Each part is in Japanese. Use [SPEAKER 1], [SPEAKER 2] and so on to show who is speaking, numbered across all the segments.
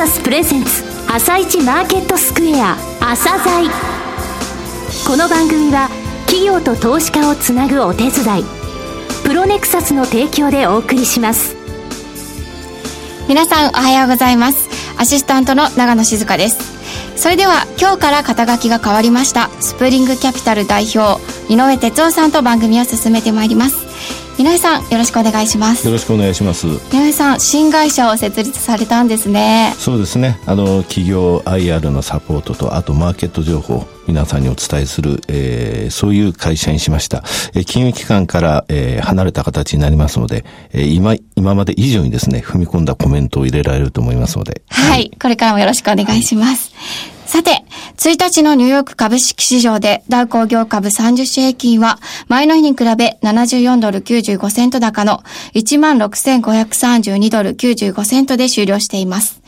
[SPEAKER 1] サスプレゼンツ朝一マーケットスクエア朝鮮。この番組は企業と投資家をつなぐお手伝いプロネクサスの提供でお送りします。
[SPEAKER 2] 皆さんおはようございます。アシスタントの長野静香です。それでは今日から肩書きが変わりましたスプリングキャピタル代表井上哲夫さんと番組を進めてまいります。井上さんよろしくお願いします。
[SPEAKER 3] よろしくお願いします。井
[SPEAKER 2] 上さん新会社を設立されたんですね。
[SPEAKER 3] そうですね。あの企業 IR のサポートとあとマーケット情報皆さんにお伝えする、えー、そういう会社にしました、えー、金融機関から、えー、離れた形になりますので、えー、今今まで以上にですね踏み込んだコメントを入れられると思いますので。
[SPEAKER 2] はい、はい、これからもよろしくお願いします、はいさて、1日のニューヨーク株式市場でダウ工業株30種平均は前の日に比べ74ドル95セント高の16,532ドル95セントで終了しています。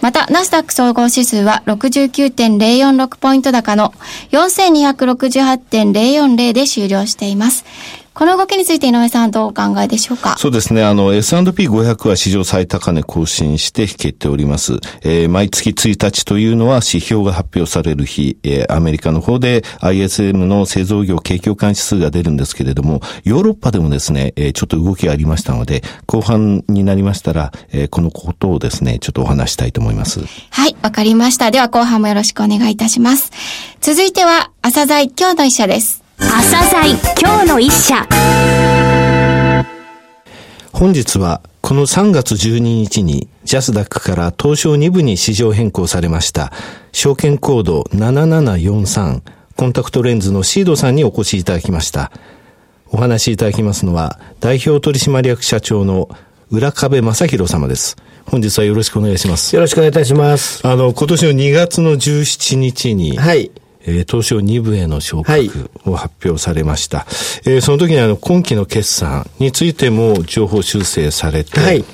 [SPEAKER 2] また、ナスダック総合指数は69.046ポイント高の4268.040で終了しています。この動きについて井上さんどうお考えでしょうか？
[SPEAKER 3] そうですね。あの、S&P500 は史上最高値更新して引けております。えー、毎月1日というのは指標が発表される日、えー、アメリカの方で ISM の製造業景況感指数が出るんですけれども、ヨーロッパでもですね、えー、ちょっと動きがありましたので、後半になりましたら、えー、このことをですね、ちょっとお話したいと思います。
[SPEAKER 2] はい、わかりました。では後半もよろしくお願いいたします。続いては、朝鮮今日の医者です。
[SPEAKER 1] 朝鮮今日の一社
[SPEAKER 3] 本日はこの3月12日にジャスダックから東証2部に市場変更されました証券コード7743コンタクトレンズのシードさんにお越しいただきました。お話しいただきますのは代表取締役社長の浦壁正宏様です。本日はよろしくお願いします。
[SPEAKER 4] よろしくお願いいたします。
[SPEAKER 3] あの、今年の2月の17日に、はい。えー、東証2部への昇格を発表されました。はい、えー、その時にあの、今期の決算についても情報修正されて、はい、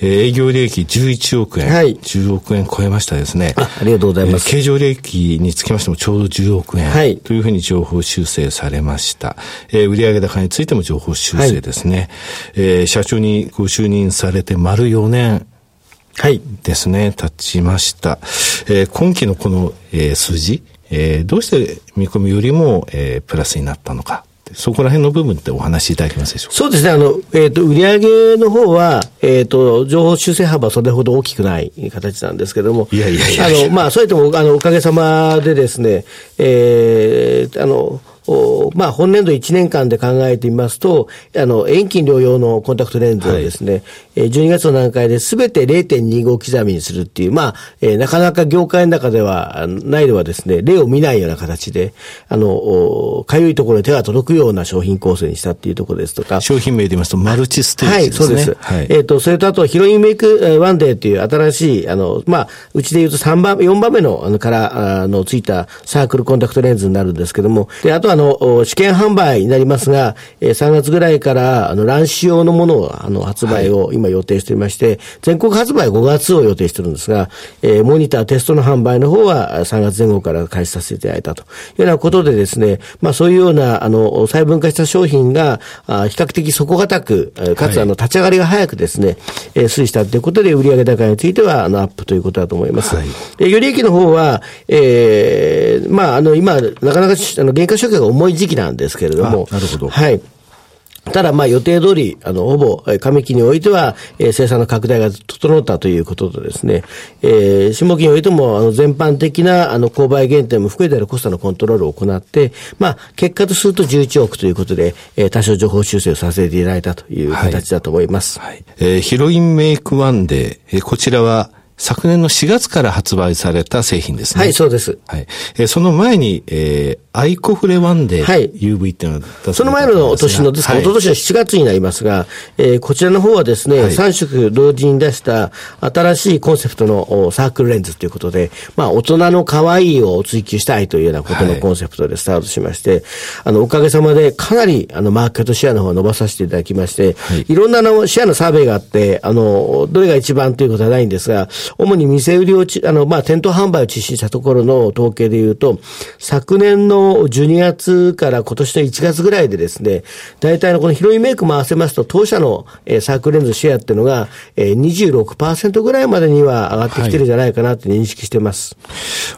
[SPEAKER 3] えー、営業利益11億円、はい、10億円超えましたですね。
[SPEAKER 4] あありがとうございます。
[SPEAKER 3] えー、経常利益につきましてもちょうど10億円、はい、というふうに情報修正されました。えー、売上高についても情報修正ですね。はい、えー、社長にご就任されて丸4年、はい。ですね、経ちました。えー、今期のこの、えー、数字、えー、どうして見込みよりも、えー、プラスになったのか。そこら辺の部分ってお話しいただけますでしょうか？
[SPEAKER 4] そうですね。あの、えっ、ー、と、売上の方は、えっ、ー、と、情報修正幅はそれほど大きくない形なんですけども。
[SPEAKER 3] いやいやいや
[SPEAKER 4] あの、まあ、それとも、あの、おかげさまでですね、えー、あの、まあ、本年度1年間で考えてみますと、あの、遠近両用のコンタクトレンズをですね、はい、12月の段階で全て0.25刻みにするっていう、まあ、えー、なかなか業界の中では、ないではですね、例を見ないような形で、あの、かゆいところに手が届くような商品構成にしたっていうところですとか。
[SPEAKER 3] 商品名で言いますと、マルチステージですね。はい、そうです。
[SPEAKER 4] はい、えっ、ー、と、それとあと、ヒロインメイクワンデーっていう新しい、あの、まあ、うちで言うと3番、4番目の、あの、から、あの、ついたサークルコンタクトレンズになるんですけども、で、あとあの、試験販売になりますが、えー、3月ぐらいから、あの、卵子用のものを、あの、発売を今予定していまして、全国発売5月を予定してるんですが、えー、モニターテストの販売の方は3月前後から開始させていただいたというようなことでですね、まあそういうような、あの、細分化した商品が、あ比較的底堅く、かつ、あの、立ち上がりが早くですね、えー、推移したということで、売上高については、あの、アップということだと思います。はい、えより益の方は、えー、まあ、あの、今、なかなか、あの、原価償却が重い時期なんですけれども。
[SPEAKER 3] なるほど。
[SPEAKER 4] はい。ただ、まあ予定通り、あの、ほぼ、上期においては、えー、生産の拡大が整ったということとですね、えー、下期においても、あの、全般的な、あの、購買減点も含めてあるコストのコントロールを行って、まあ、結果とすると11億ということで、えー、多少情報修正をさせていただいたという形だと思います。はい。はい、
[SPEAKER 3] えー、ヒロインメイクワンデー、えー、こちらは、昨年の4月から発売された製品ですね。
[SPEAKER 4] はい、そうです。
[SPEAKER 3] はい。えー、その前に、えー、アイコフレワンデー UV っていうの
[SPEAKER 4] はその前の年の、ですから、はい、一昨年は7月になりますが、えー、こちらの方はですね、はい、3色同時に出した新しいコンセプトのサークルレンズということで、まあ、大人の可愛いを追求したいというようなことのコンセプトでスタートしまして、はい、あの、おかげさまでかなり、あの、マーケットシェアの方を伸ばさせていただきまして、はい、いろんなのシェアのサーベイがあって、あの、どれが一番ということはないんですが、主に店売りを、あの、まあ、店頭販売を実施したところの統計で言うと、昨年の12月から今年の1月ぐらいでですね、大体のこの広いメイクも合わせますと、当社の、えー、サークルレンズシェアっていうのが、えー、26%ぐらいまでには上がってきてるんじゃないかなと認識してます。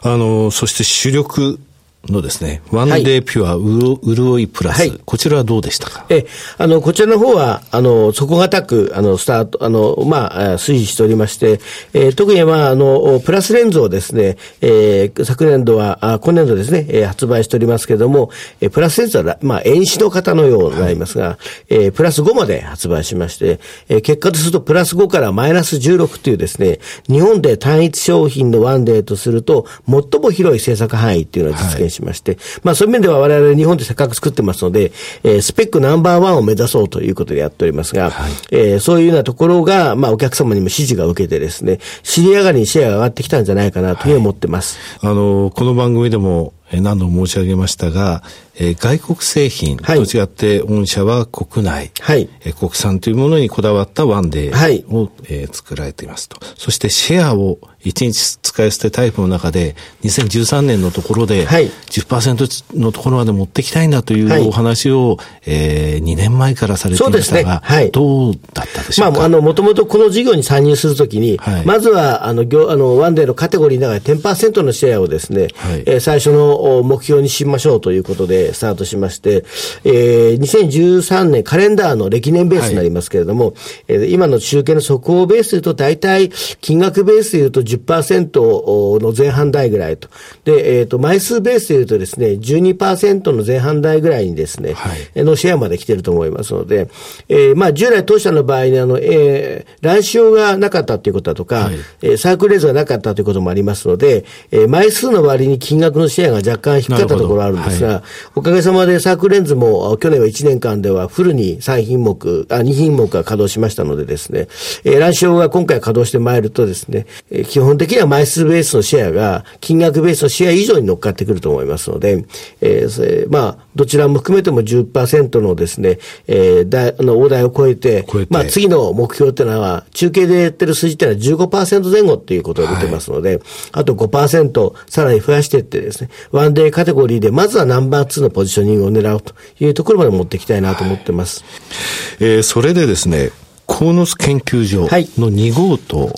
[SPEAKER 3] はい、あの、そして主力のですね、ワンデーピュアう潤いプラス、はい、こちらはどうでしたか？
[SPEAKER 4] え、あの、こちらの方は、あの、底堅く、あの、スタート、あの、まあ、推移しておりまして、えー、特に、まあ、あの、プラスレンズをですね、えー、昨年度は、あ今年度ですね、えー、発売しておりますけれども、えー、プラスレンズは、まあ、遠視の方のようになりますが、はい、えー、プラス5まで発売しまして、えー、結果とすると、プラス5からマイナス16というですね、日本で単一商品のワンデーとすると、最も広い制作範囲っていうのを実現しまして、はい、まあ、そういう面では我々日本でせっかく作ってますので、えー、スペックナンバーワンを目指そうということでやっておりますが、はい、えー、そういうようなところが、まあ、お客様にも支持が受けてですね、知り上がりにシェアが上がってきたんじゃないかなというふうに思ってます。
[SPEAKER 3] はい、あの、この番組でも何度も申し上げましたが、えー、外国製品と違って、御社は国内、はい、えー、国産というものにこだわったワンデーを、はい、えー、作られていますと。そしてシェアを1日使い捨てタイプの中で、2013年のところで、10%のところまで持ってきたいんだというお話を、はい、えー、2年前からされていましたが、ね。はい、どうだったでしょうか？まあ、あ
[SPEAKER 4] の、もともとこの事業に参入するときに、はい、まずは、あの、業、あの、ワンデーのカテゴリーの中で10%のシェアをですね、はい、えー、最初の目標にしましょうということでスタートしまして、えー、2013年カレンダーの歴年ベースになりますけれども、はい、えー、今の中継の速報ベースでいうと、大体、金額ベースでいうと10%の前半台ぐらいと。で、えっ、ー、と、枚数ベースでいうとですね、12%の前半台ぐらいにですね、はい、のシェアまで来てると思いますので、えー、まあ、従来当社の場合に、あの、えー、乱視用がなかったということだとか、はい、えー、サークルレーズがなかったということもありますので、えー、枚数の割に金額のシェアが若干低かったところあるんですが、はい、おかげさまでサークルレンズも去年は1年間ではフルに3品目、あ、2品目が稼働しましたのでですね、えー、乱視用が今回稼働してまいるとですね、えー、基本的には枚数ベースのシェアが金額ベースのシェア以上に乗っかってくると思いますので、えー、まあ、どちらも含めても10%のですね、えー、だあの大台を超えて、えて。まあ、次の目標っていうのは、中継でやってる数字っていうのは15%前後っていうことを出てますので、はい、あと5%さらに増やしていってですね、ワンデーカテゴリーでまずはナンバー2のポジショニングを狙うというところまで持っていきたいなと思ってます。
[SPEAKER 3] はい、えー、それでですね、鴻巣研究所の2号棟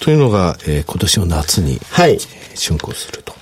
[SPEAKER 3] というのが、えー、今年の夏に、はい、竣工すると。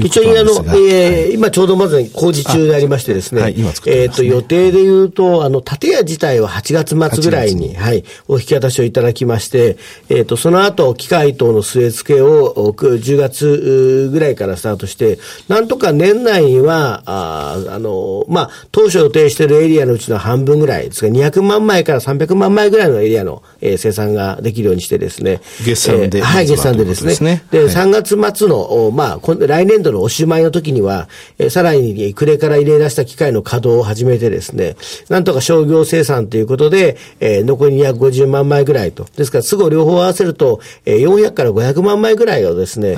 [SPEAKER 4] 一応、あの、えー、今ちょうどまず工事中でありましてですね、はい、今作えっ、と、予定で言うと、あの、建屋自体は8月末ぐらいに、はい、お引き渡しをいただきまして、えっ、ー、と、その後、機械等の据え付けを10月ぐらいからスタートして、なんとか年内には、ああの、まあ、当初予定しているエリアのうちの半分ぐらいですが、200万枚から300万枚ぐらいのエリアの、えー、生産ができるようにしてですね。
[SPEAKER 3] 月産で、え
[SPEAKER 4] ー、はい、月産でですね。で、はい、3月末の、まあ、来年度度のおしまいの時には、えー、さらに暮れから入れ出した機械の稼働を始めてですね、なんとか商業生産ということで、えー、残り250万枚ぐらいと。ですから、都合両方合わせると、えー、400から500万枚ぐらいをですね、え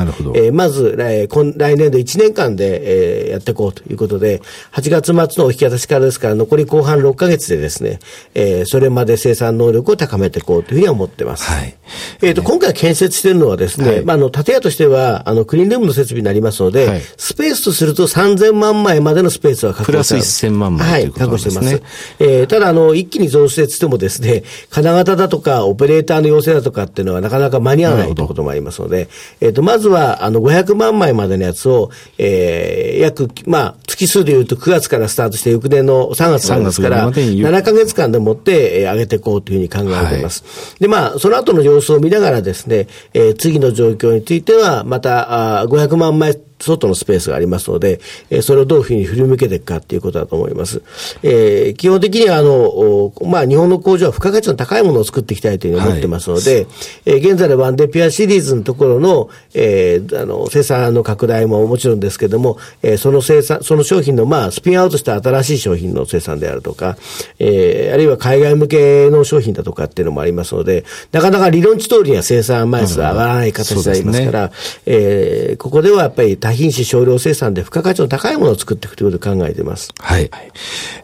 [SPEAKER 4] ー、まず来、来年度1年間で、えー、やっていこうということで、8月末のお引き渡しからですから、残り後半6ヶ月でですね、えー、それまで生産能力を高めていこうというふうに思ってます。はい。えっ、ー、と、今回建設しているのはですね、はい、まあ、あの、建屋としては、あの、クリーンルームの設備になりますので、はい、スペースとすると3000万枚までのスペースは確保してます。
[SPEAKER 3] プラス1000万枚、
[SPEAKER 4] はい、確保してます。えー、ただ、あの、一気に増設してもですね、金型だとか、オペレーターの要請だとかっていうのはなかなか間に合わないということもありますので、えっ、ー、と、まずは、あの、500万枚までのやつを、えー、約、まあ、月数でいうと9月からスタートして翌年の3月まですから、7ヶ月間でもって、えー、上げていこうというふうに考えています。はい、で、まあ、その後の様子を見ながらですね、えー、次の状況については、また、あ500万枚外のスペースがありますので、えそれをどういうふうに振り向けていくかっていうことだと思います。えー、基本的には、あの、まあ、日本の工場は付加価値の高いものを作っていきたいというふうに思ってますので、はい、えー、現在のワンデピアシリーズのところの、えー、あの、生産の拡大ももちろんですけれども、えー、その生産、その商品の、まあ、スピンアウトした新しい商品の生産であるとか、えー、あるいは海外向けの商品だとかっていうのもありますので、なかなか理論値通りには生産枚数が上がらない形でありますから、ね、えー、ここではやっぱり多品種少量生産で付加価値の高いものを作っていくということを考えています。
[SPEAKER 3] はい。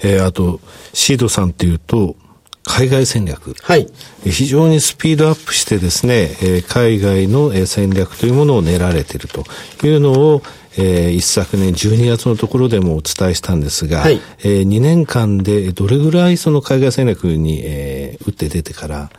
[SPEAKER 3] えー、あと、シードさんっていうと、海外戦略。
[SPEAKER 4] はい。
[SPEAKER 3] 非常にスピードアップしてですね、海外の戦略というものを練られているというのを、えー、一昨年12月のところでもお伝えしたんですが、はい、えー、2年間でどれぐらいその海外戦略に、えー、打って出てから、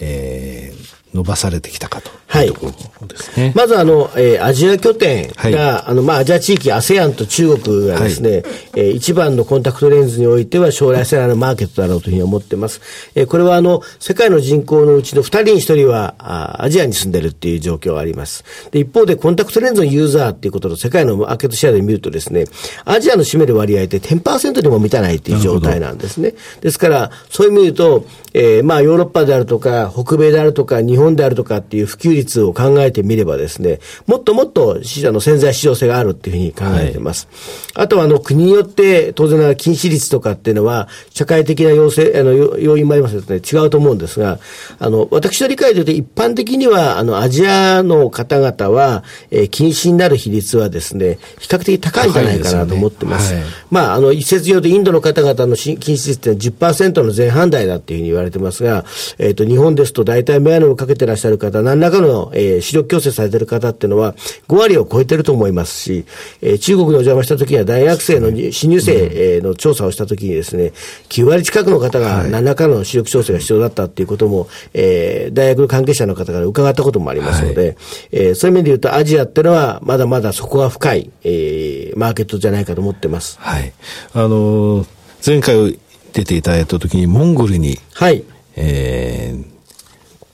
[SPEAKER 3] えー、伸ばされてきたかというところですね。
[SPEAKER 4] はい、まずあの、えー、アジア拠点が、はい、あの、まあ、アジア地域、ASEAN と中国がですね、はい、えー、一番のコンタクトレンズにおいては将来性のマーケットだろうというふうに思ってます。えー、これはあの、世界の人口のうちの2人に1人はあアジアに住んでるっていう状況があります。で、一方でコンタクトレンズのユーザーっていうことの世界のマーケットシェアで見るとですね、アジアの占める割合って10%にも満たないっていう状態なんですね。ですから、そういう意味で言うと、えー、まあ、ヨーロッパであるとか、北米であるとか、日本であるとかっていう普及率を考えてみればですね、もっともっと死者の潜在市場性があるっていうふうに考えています。はい、あとは、あの、国によって、当然ながら禁止率とかっていうのは、社会的な要請、あの、要因もありますので、ね、違うと思うんですが、あの、私の理解で言うと、一般的には、あの、アジアの方々は、えー、禁止になる比率はですね、比較的高いんじゃないかなと思ってます。すねはい、まあ、あの、一説によると、インドの方々の禁止率って10%の前半台だっていうふうに言われれてますが、えっ、ー、と、日本ですと大体メガネをかけてらっしゃる方、何らかの、えー、視力矯正されてる方っていうのは5割を超えてると思いますし、えー、中国にお邪魔した時には大学生の新入生の調査をした時にですね、9割近くの方が何らかの視力調整が必要だったっていうことも、えー、大学の関係者の方から伺ったこともありますので、はい、えー、そういう意味で言うとアジアっていうのはまだまだそこが深い、えー、マーケットじゃないかと思ってます。
[SPEAKER 3] はい。あのー、前回出ていただいたときに、モンゴルに、
[SPEAKER 4] はい。
[SPEAKER 3] え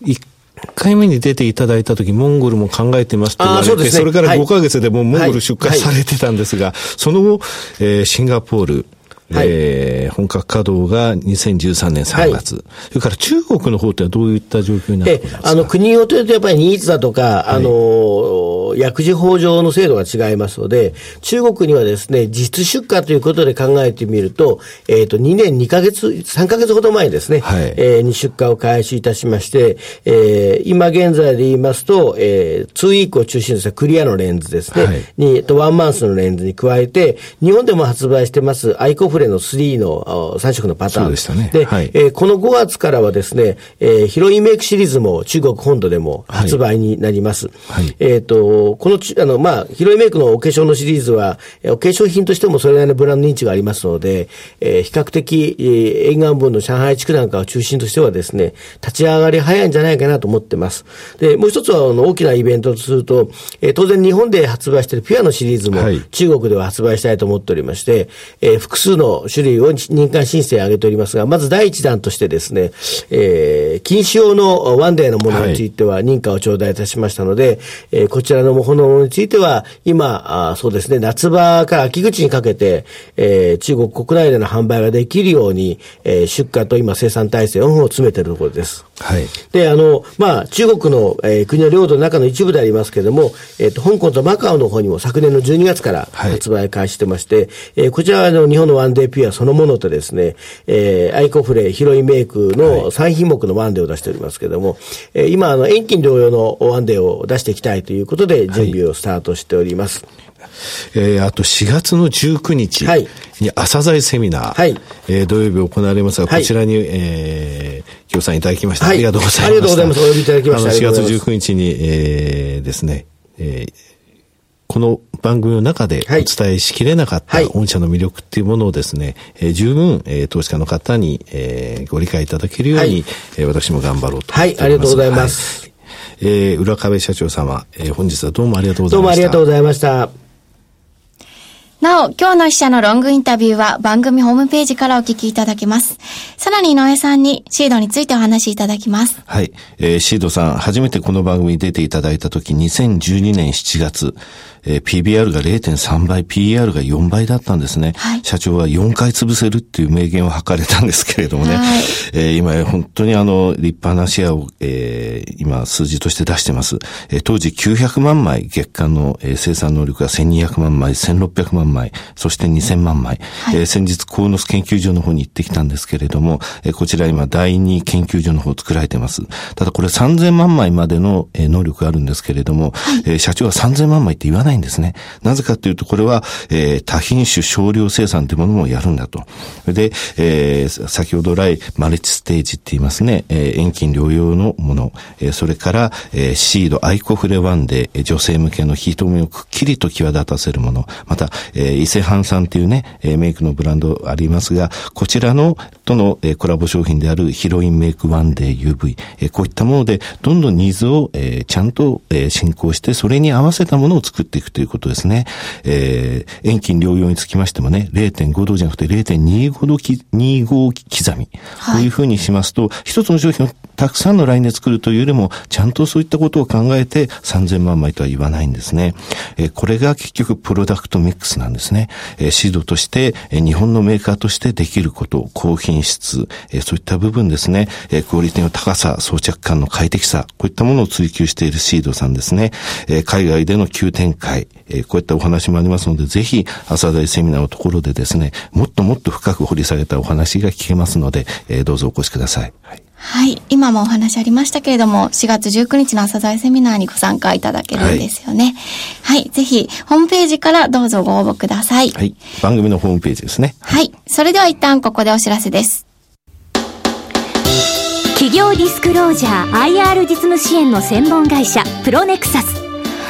[SPEAKER 3] ー、1回目に出ていただいたとき、モンゴルも考えてますと言われて、そ、ね,、れから5ヶ月でもモンゴル出荷されてたんですが、はいはい、その後、えー、シンガポール、はい、えー、本格稼働が2013年3月、はい、それから中国の方ってはどういった状況になってますか？
[SPEAKER 4] あの国によってやっぱりニーズだとか、はい、あの、薬事法上の制度が違いますので、中国にはですね、実出荷ということで考えてみると、えっ、ー、と、2年2ヶ月、3ヶ月ほど前ですね、はい、えー、に出荷を開始いたしまして、えー、今現在で言いますと、えー、2ウィークを中心としたクリアのレンズですね、はい、に、とワンマンスのレンズに加えて、日本でも発売してますアイコフレの3の3色のパターン。
[SPEAKER 3] でしたね。
[SPEAKER 4] で、はい、えー、この5月からはですね、えー、ヒロインメイクシリーズも中国本土でも発売になります。はい、えっ、ー、と、このあの、まあ、ヒロインメイクのお化粧のシリーズは、お化粧品としてもそれなりのブランド認知がありますので、えー、比較的、えー、沿岸部の上海地区なんかを中心としてはですね、立ち上がり早いんじゃないかなと思ってます。で、もう一つは、あの、大きなイベントとすると、えー、当然日本で発売しているピュアのシリーズも、中国では発売したいと思っておりまして、えー、複数の種類を認可申請を挙げておりますが、まず第一弾としてですね、えー、禁止用のワンデーのものについては認可を頂戴いたしましたので、はい、えー、こちらのものについては、今、あそうですね、夏場から秋口にかけて、えー、中国国内での販売ができるように、えー、出荷と今生産体制を詰めているところです。
[SPEAKER 3] はい。
[SPEAKER 4] で、あの、まあ、中国の、えー、国の領土の中の一部でありますけれども、えっ、ー、と、香港とマカオの方にも昨年の12月から発売開始してまして、はい、えー、こちらはあの日本のワンデーピュアそのものとですね、えー、アイコフレ、ヒロインメイクの3品目のワンデーを出しておりますけれども、はい、えー、今、あの、遠近両用のワンデーを出していきたいということで、準備をスタートしております。はい
[SPEAKER 3] えー、あと4月の19日に朝鮮セミナー、はい、えー、土曜日行われますが、こちらに、えー、協賛いただきました、はい、ありがとうございます。ありがとうございます。お呼びいただきました。4月19日に、えー、ですね、えー、この番組の中でお伝えしきれなかった御社の魅力っていうものをですね、えー、十分、えー、投資家の方に、えー、ご理解いただけるように、はい、えー、私も頑張ろうと
[SPEAKER 4] はい、ありがとうございます。はい、
[SPEAKER 3] えー、浦壁社長様、えー、本日はどうもありがとうございました。どうも
[SPEAKER 4] ありがとうございました。
[SPEAKER 2] なお、今日の記者のロングインタビューは番組ホームページからお聞きいただけます。さらに井上さんにシードについてお話しいただきます。
[SPEAKER 3] はい。えー、シードさん、初めてこの番組に出ていただいたとき、2012年7月、えー、PBR が0.3倍、PER が4倍だったんですね。はい、社長は4回潰せるっていう名言を吐かれたんですけれどもね。はい、えー、今、本当にあの、立派なシェアを、ええー、今数字として出してます。えー、当時900万枚月間の、えー、生産能力が1200万枚、1600万枚、そして2000万枚。はい、えー、先日、鴻巣研究所の方に行ってきたんですけれども、えー、こちら今第2研究所の方を作られてます。ただこれ3000万枚までの、えー、能力があるんですけれども、はい、えー、社長は3000万枚って言わないんですね。なぜかというと、これは、えー、多品種少量生産というものもやるんだと。で、えー、先ほど来、マルチステージって言いますね、えー、遠近両用のもの、えー、それから、えー、シード、アイコフレワンデー、女性向けのヒート目をくっきりと際立たせるもの、また、えー、伊勢半さんというね、えー、メイクのブランドありますが、こちらの、との、えー、コラボ商品であるヒロインメイクワンデー UV、えー、こういったもので、どんどんニーズを、えー、ちゃんと、えー、進行して、それに合わせたものを作っていくということですね。えー、遠近療養につきましてもね、0.5度じゃなくて0.25度き、25刻み。こういうふうにしますと、一つの商品をたくさんのラインで作るというよりも、ちゃんとそういったことを考えて3000万枚とは言わないんですね。えー、これが結局プロダクトミックスなんですね。えー、シードとして、えー、日本のメーカーとしてできること、高品質、えー、そういった部分ですね、えー、クオリティの高さ、装着感の快適さ、こういったものを追求しているシードさんですね。えー、海外での急展開、えー、こういったお話もありますので、ぜひ、朝大セミナーのところでですね、もっともっと深く掘り下げたお話が聞けますので、えー、どうぞお越しください。はい
[SPEAKER 2] はい。今もお話ありましたけれども、4月19日の朝鮮セミナーにご参加いただけるんですよね。はい、はい。ぜひ、ホームページからどうぞご応募ください。
[SPEAKER 3] はい。番組のホームページですね。
[SPEAKER 2] はい。それでは一旦ここでお知らせです。
[SPEAKER 1] 企業ディスクロージャー IR 実務支援の専門会社、プロネクサス。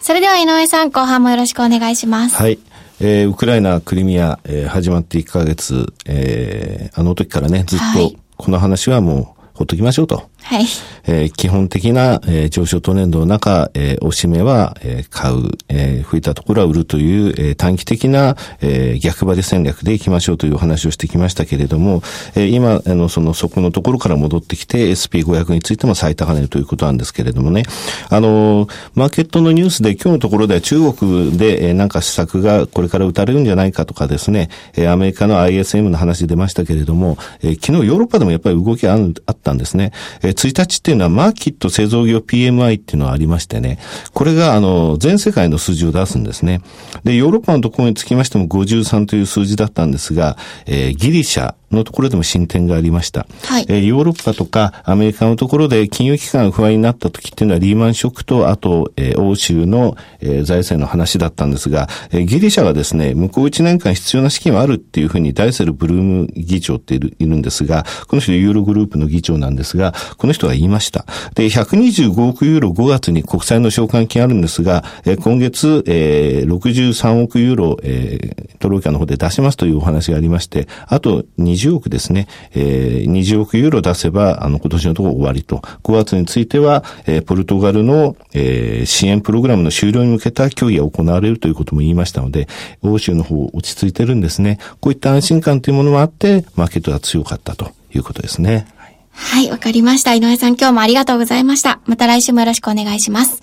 [SPEAKER 2] それでは井上さん後半もよろしくお願いします。
[SPEAKER 3] はい。えー、ウクライナ、クリミア、えー、始まって1ヶ月、えー、あの時からね、ずっと、この話はもう、ほっときましょうと。
[SPEAKER 2] はい。
[SPEAKER 3] えー、基本的な、えー、上昇トレンドの中、えー、おしめは、えー、買う、えー、増えたところは売るという、えー、短期的な、えー、逆張り戦略でいきましょうというお話をしてきましたけれども、えー、今、あの、その、そこのところから戻ってきて、SP500 についても最高値ということなんですけれどもね、あの、マーケットのニュースで今日のところでは中国で、えー、なんか施策がこれから打たれるんじゃないかとかですね、えー、アメリカの ISM の話出ましたけれども、えー、昨日ヨーロッパでもやっぱり動きああったんですね。えー、1日っていうのはマーキット製造業 PMI っていうのはありましてね、これがあの、全世界の数字を出すんですね。で、ヨーロッパのところにつきましても53という数字だったんですが、えー、ギリシャ、のところでも進展がありました。はい、えー、ヨーロッパとかアメリカのところで金融機関が不安になった時っていうのはリーマンショックと、あと、えー、欧州の、えー、財政の話だったんですが、えー、ギリシャはですね、向こう1年間必要な資金はあるっていうふうにダイセル・ブルーム議長っているいるんですが、この人ユーログループの議長なんですが、この人が言いました。で、125億ユーロ5月に国債の償還金あるんですが、えー、今月、えー、63億ユーロ、えー、トロイカの方で出しますというお話がありまして、あと20億ですね、えー、20億ユーロ出せば、あの、今年のところ終わりと。5月については、えー、ポルトガルの、えー、支援プログラムの終了に向けた協議が行われるということも言いましたので、欧州の方落ち着いてるんですね。こういった安心感というものもあって、マーケットが強かったということですね。
[SPEAKER 2] はい、わかりました。井上さん今日もありがとうございました。また来週もよろしくお願いします。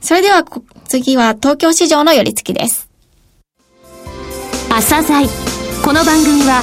[SPEAKER 2] それでは、次は東京市場の寄り付きです。
[SPEAKER 1] 朝鮮この番組は